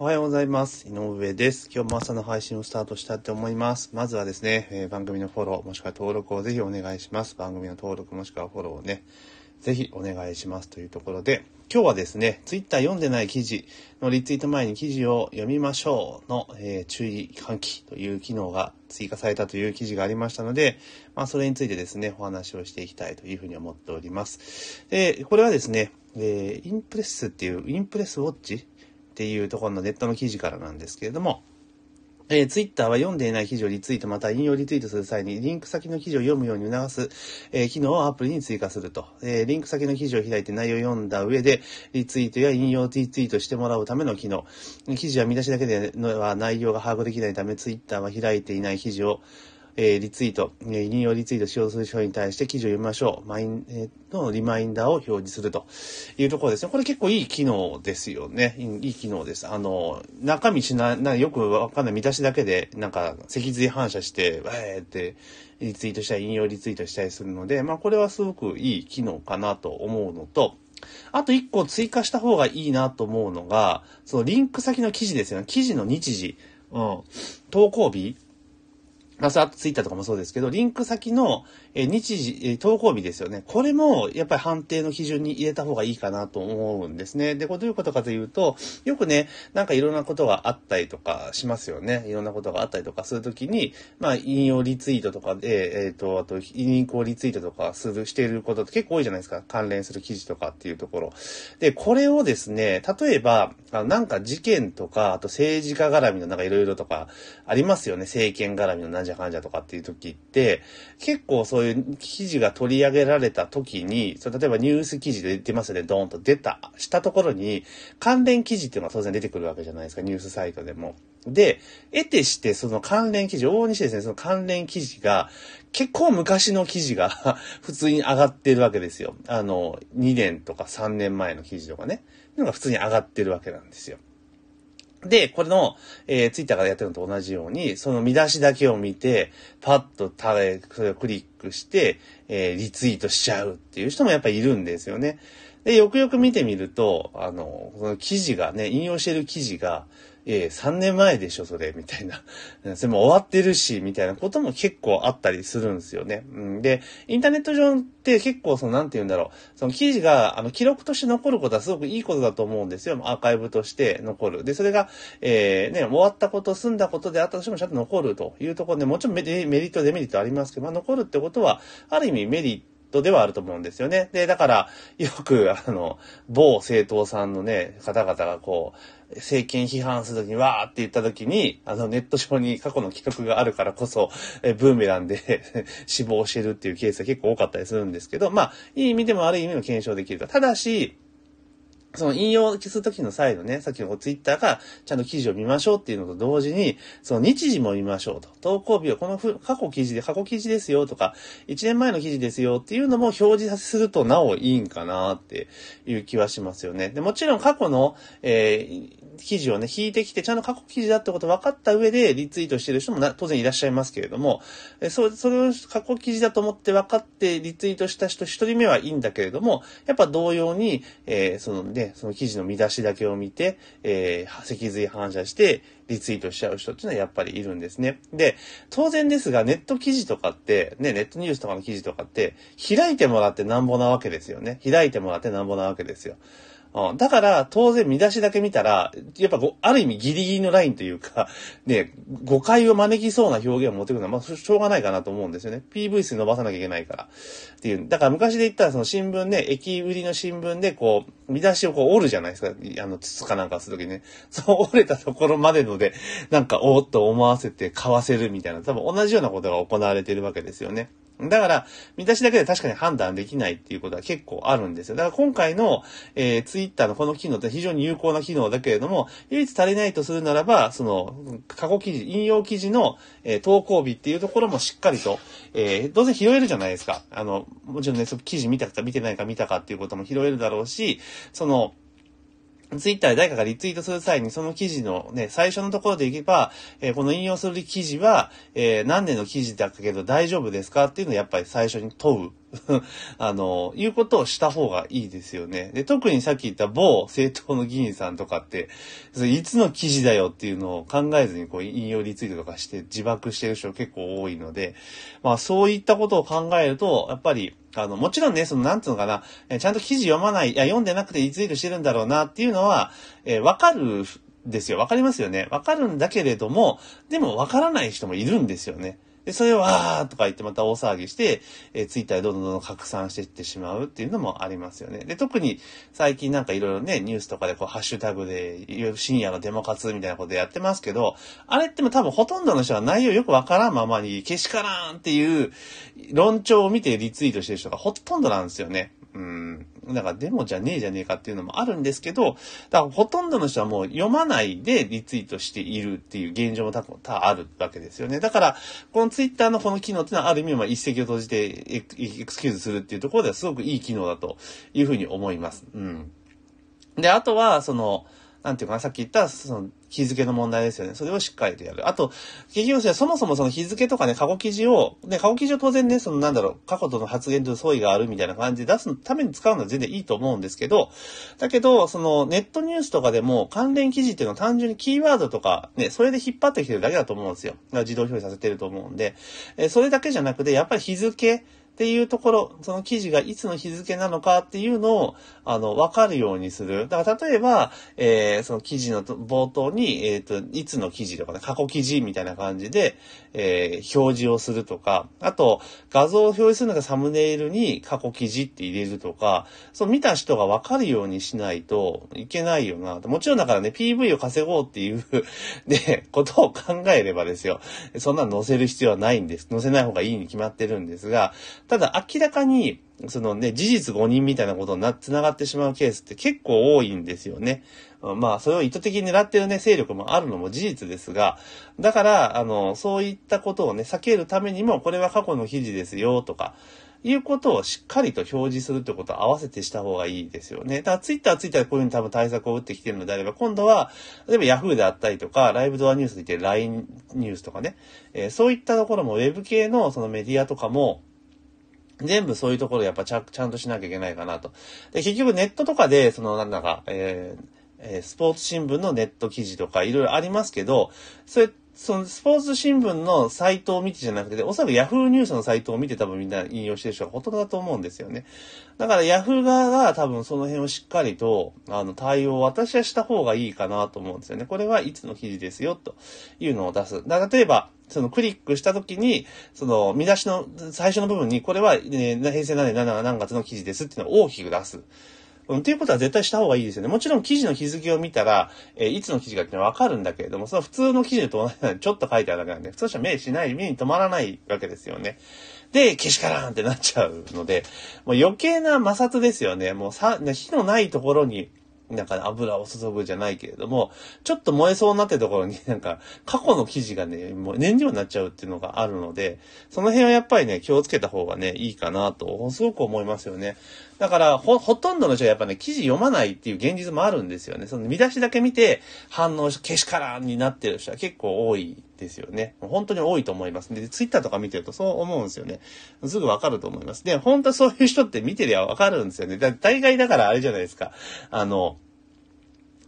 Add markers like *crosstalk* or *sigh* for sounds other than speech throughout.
おはようございます。井上です。今日も朝の配信をスタートしたいと思います。まずはですね、えー番組のフォロー、もしくは登録をぜひお願いします。番組の登録もしくはフォローをね、ぜひお願いしますというところで、今日はですね、ツイッター読んでない記事のリツイート前に記事を読みましょうの、えー注意喚起という機能が追加されたという記事がありましたので、まあそれについてですね、お話をしていきたいというふうに思っております。で、これはですね、えーインプレスっていう、インプレスウォッチっていうところのネットの記事からなんですけれども、えー、ツイッターは読んでいない記事をリツイートまた引用リツイートする際にリンク先の記事を読むように促す、えー機能をアプリに追加すると、えーリンク先の記事を開いて内容を読んだ上でリツイートや引用リツイートしてもらうための機能。記事は見出しだけでは内容が把握できないためツイッターは開いていない記事をえリツイート、え引用リツイートしようとする人に対して記事を読みましょう。マイン、えーのリマインダーを表示するというところですね。これ結構いい機能ですよね。いい機能です。あの、中身しな、なよくわかんない見出しだけで、なんか脊髄反射して、わーってリツイートしたり、引用リツイートしたりするので、まあこれはすごくいい機能かなと思うのと、あと一個追加した方がいいなと思うのが、そのリンク先の記事ですよね。記事の日時。うん。投稿日まあ、あとツイッターとかもそうですけど、リンク先の、え日時、え投稿日ですよね。これも、やっぱり判定の基準に入れた方がいいかなと思うんですね。で、これどういうことかというと、よくね、なんかいろんなことがあったりとかしますよね。いろんなことがあったりとかするときに、まあ、引用リツイートとかで、えっ、と、あと、リンクをリツイートとかする、していることって結構多いじゃないですか。関連する記事とかっていうところ。で、これをですね、例えば、あなんか事件とか、あと政治家絡みのなんかいろいろとかありますよね。政権絡みのなんじゃかんじゃとかっていう時って、結構そういう記事が取り上げられた時に、そ例えばニュース記事で出ますよね、ドーンと出た、したところに、関連記事っていうのは当然出てくるわけじゃないですか、ニュースサイトでも。で、得てしてその関連記事、往々にしてですね、その関連記事が、結構昔の記事が *laughs* 普通に上がってるわけですよ。あの、2年とか3年前の記事とかね。のが普通に上がってるわけなんですよ。で、これの、えー、ツイッターからやってるのと同じように、その見出しだけを見て、パッとたそれをクリックして、えーリツイートしちゃうっていう人もやっぱいるんですよね。で、よくよく見てみると、あの、この記事がね、引用してる記事が、えー、3年前でしょ、それ、みたいな。*laughs* それも終わってるし、みたいなことも結構あったりするんですよね。うん、で、インターネット上って結構その、なんて言うんだろう、その記事が、あの、記録として残ることはすごくいいことだと思うんですよ。アーカイブとして残る。で、それが、えー、ね、終わったこと、済んだことであったとしてもちゃんと残るというところで、もちろんメリメリット、デメリットありますけど、まあ、残るってことは、ある意味メリット、ではあると思うんですよね。で、だから、よく、あの、某政党さんのね、方々がこう、政権批判するときに、わーって言ったときに、あの、ネット上に過去の企画があるからこそ、えブーメランで *laughs* 死亡してるっていうケースが結構多かったりするんですけど、まあ、いい意味でも悪い意味でも検証できると。ただし、その引用するときの際のね、さっきのツイッターがちゃんと記事を見ましょうっていうのと同時に、その日時も見ましょうと。投稿日はこのふ過去記事で、過去記事ですよとか、1年前の記事ですよっていうのも表示するとなおいいんかなっていう気はしますよね。で、もちろん過去の、えー記事をね、引いてきて、ちゃんと過去記事だってこと分かった上でリツイートしてる人もな当然いらっしゃいますけれども、えそそれを過去記事だと思って分かってリツイートした人一人目はいいんだけれども、やっぱ同様に、えーそのね、その記事の見出しだけを見て、えー脊髄反射して、リツイートしちゃう人っていうのはやっぱりいるんですね。で、当然ですが、ネット記事とかって、ね、ネットニュースとかの記事とかって、開いてもらってなんぼなわけですよね。開いてもらってなんぼなわけですよ。だから、当然見出しだけ見たら、やっぱある意味ギリギリのラインというか、ね、誤解を招きそうな表現を持ってくるのは、まあ、しょうがないかなと思うんですよね。PV 数伸ばさなきゃいけないから。っていう。だから昔で言ったら、その新聞ね、駅売りの新聞で、こう、見出しをこう折るじゃないですか。あの、筒かなんかするときにね。そう折れたところまでので、なんか、おーっと思わせて買わせるみたいな、多分同じようなことが行われているわけですよね。だから、見出しだけで確かに判断できないっていうことは結構あるんですよ。だから今回の、えー、ツイッターのこの機能って非常に有効な機能だけれども、唯一足りないとするならば、その、過去記事、引用記事の、えー投稿日っていうところもしっかりと、えー当然拾えるじゃないですか。あの、もちろんね、その記事見たか見てないか見たかっていうことも拾えるだろうし、その、ツイッターで誰かがリツイートする際にその記事のね、最初のところでいけば、えーこの引用する記事は、えー何年の記事だったけど大丈夫ですかっていうのをやっぱり最初に問う。*laughs* あの、いうことをした方がいいですよね。で、特にさっき言った某政党の議員さんとかって、いつの記事だよっていうのを考えずにこう引用リツイートとかして自爆してる人結構多いので、まあそういったことを考えると、やっぱり、あの、もちろんね、その、なんつうのかな、えちゃんと記事読まない、いや、読んでなくてリツイートしてるんだろうなっていうのは、えわかるですよ。わかりますよね。わかるんだけれども、でもわからない人もいるんですよね。で、それをわーとか言ってまた大騒ぎして、えー、ツイッターでどんどんどんどん拡散していってしまうっていうのもありますよね。で、特に最近なんかいろいろね、ニュースとかでこう、ハッシュタグで、深夜のデモ活みたいなことやってますけど、あれっても多分ほとんどの人は内容よくわからんままに、けしからんっていう論調を見てリツイートしてる人がほとんどなんですよね。なん。だからデモじゃねえじゃねえかっていうのもあるんですけど、だからほとんどの人はもう読まないでリツイートしているっていう現状も多分多あるわけですよね。だから、このツイッターのこの機能っていうのはある意味、まあ一石を閉じてエクスキューズするっていうところではすごくいい機能だというふうに思います。うん。で、あとは、その、なんていうかな、さっき言った、その、日付の問題ですよね。それをしっかりとやる。あと、結局そもそもその日付とかね、過去記事を、ね、過去記事を当然ね、そのなんだろう、過去との発言と相違があるみたいな感じで出すために使うのは全然いいと思うんですけど、だけど、そのネットニュースとかでも関連記事っていうのは単純にキーワードとか、ね、それで引っ張ってきてるだけだと思うんですよ。自動表示させてると思うんで、えそれだけじゃなくて、やっぱり日付、っていうところ、その記事がいつの日付なのかっていうのを、あの、わかるようにする。だから例えば、えー、その記事の冒頭に、えっ、ー、と、いつの記事とかね、過去記事みたいな感じで、えー、表示をするとか、あと、画像を表示するのがサムネイルに過去記事って入れるとか、そう見た人がわかるようにしないといけないよな。もちろんだからね、PV を稼ごうっていうで、*laughs* ことを考えればですよ。そんなの載せる必要はないんです。載せない方がいいに決まってるんですが、ただ明らかに、そのね、事実誤認みたいなことにな、繋がってしまうケースって結構多いんですよね。まあ、それを意図的に狙ってるね、勢力もあるのも事実ですが、だから、あの、そういったことをね、避けるためにも、これは過去の記事ですよ、とか、いうことをしっかりと表示するってことを合わせてした方がいいですよね。だからツイッターはツイッターでこういうふうに多分対策を打ってきてるのであれば、今度は、例えば Yahoo であったりとか、ライブドアニュースで言って LINE ニュースとかね、えー、そういったところも Web 系のそのメディアとかも、全部そういうところやっぱちゃちゃんとしなきゃいけないかなと。で、結局ネットとかで、そのなんだか、えーえー、スポーツ新聞のネット記事とかいろいろありますけど、それそのスポーツ新聞のサイトを見てじゃなくて、おそらく Yahoo ニュースのサイトを見て多分みんな引用してる人がほとんどだと思うんですよね。だから Yahoo 側が多分その辺をしっかりと、あの、対応を私はした方がいいかなと思うんですよね。これはいつの記事ですよ、というのを出す。だ例えば、そのクリックしたときに、その見出しの最初の部分に、これは、ね、平成何年何月の記事ですっていうのを大きく出す。うん、っていうことは絶対した方がいいですよね。もちろん記事の日付を見たら、えー、いつの記事かっていうのはわかるんだけれども、その普通の記事と同じようにちょっと書いてあるだけなんで、普通の人は目しない、目に留まらないわけですよね。で、けしからんってなっちゃうので、もう余計な摩擦ですよね。もうさ、火のないところに、なんか油を注ぐじゃないけれども、ちょっと燃えそうになってるところになんか過去の記事がね、もう燃料になっちゃうっていうのがあるので、その辺はやっぱりね、気をつけた方がね、いいかなと、すごく思いますよね。だから、ほ、ほとんどの人はやっぱね、記事読まないっていう現実もあるんですよね。その見出しだけ見て反応し、けしからんになってる人は結構多いですよね。本当に多いと思います。で、ツイッターとか見てるとそう思うんですよね。すぐわかると思います。で、本当そういう人って見てりゃわかるんですよね。だ大概だからあれじゃないですか。あの、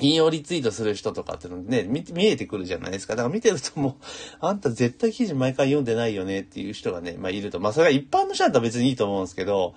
引用リツイートする人とかっていうのね、見、見えてくるじゃないですか。だから見てるともう、あんた絶対記事毎回読んでないよねっていう人がね、まあいると。まあそれが一般の人だったら別にいいと思うんですけど、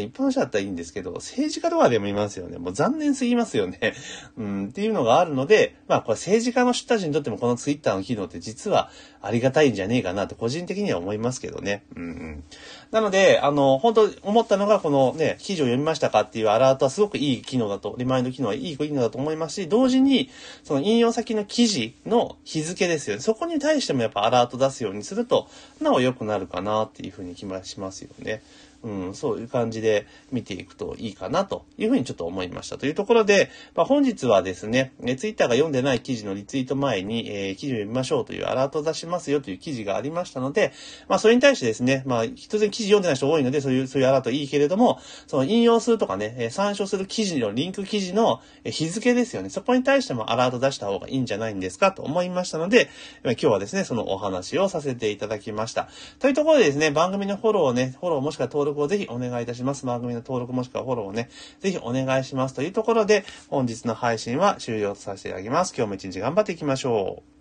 一般の人だったらいいんですけど、政治家とかでもいますよね。もう残念すぎますよね。*laughs* うん、っていうのがあるので、まあこれ政治家の人たちにとってもこのツイッターの機能って実はありがたいんじゃねえかなと個人的には思いますけどね。うんうん。なので、あの、本当思ったのがこのね、記事を読みましたかっていうアラートはすごくいい機能だと、リマインド機能はいい機能だと思いますし、同時に、その引用先の記事の日付ですよね。そこに対してもやっぱアラート出すようにすると、なお良くなるかなっていうふうに気がしますよね。うん、そういう感じで見ていくといいかなというふうにちょっと思いました。というところで、まあ、本日はですね、えツイッターが読んでない記事のリツイート前に、えー、記事を読みましょうというアラートを出しますよという記事がありましたので、まあ、それに対してですね、まあ、当然記事読んでない人多いので、そういう、そういうアラートいいけれども、その引用するとかね、え参照する記事のリンク記事の日付ですよね。そこに対してもアラート出した方がいいんじゃないんですかと思いましたので、今日はですね、そのお話をさせていただきました。というところでですね、番組のフォローをね、フォローもしくは登録をぜひお願いいたします。番組の登録もしくはフォローをね、ぜひお願いしますというところで、本日の配信は終了させていただきます。今日も一日頑張っていきましょう。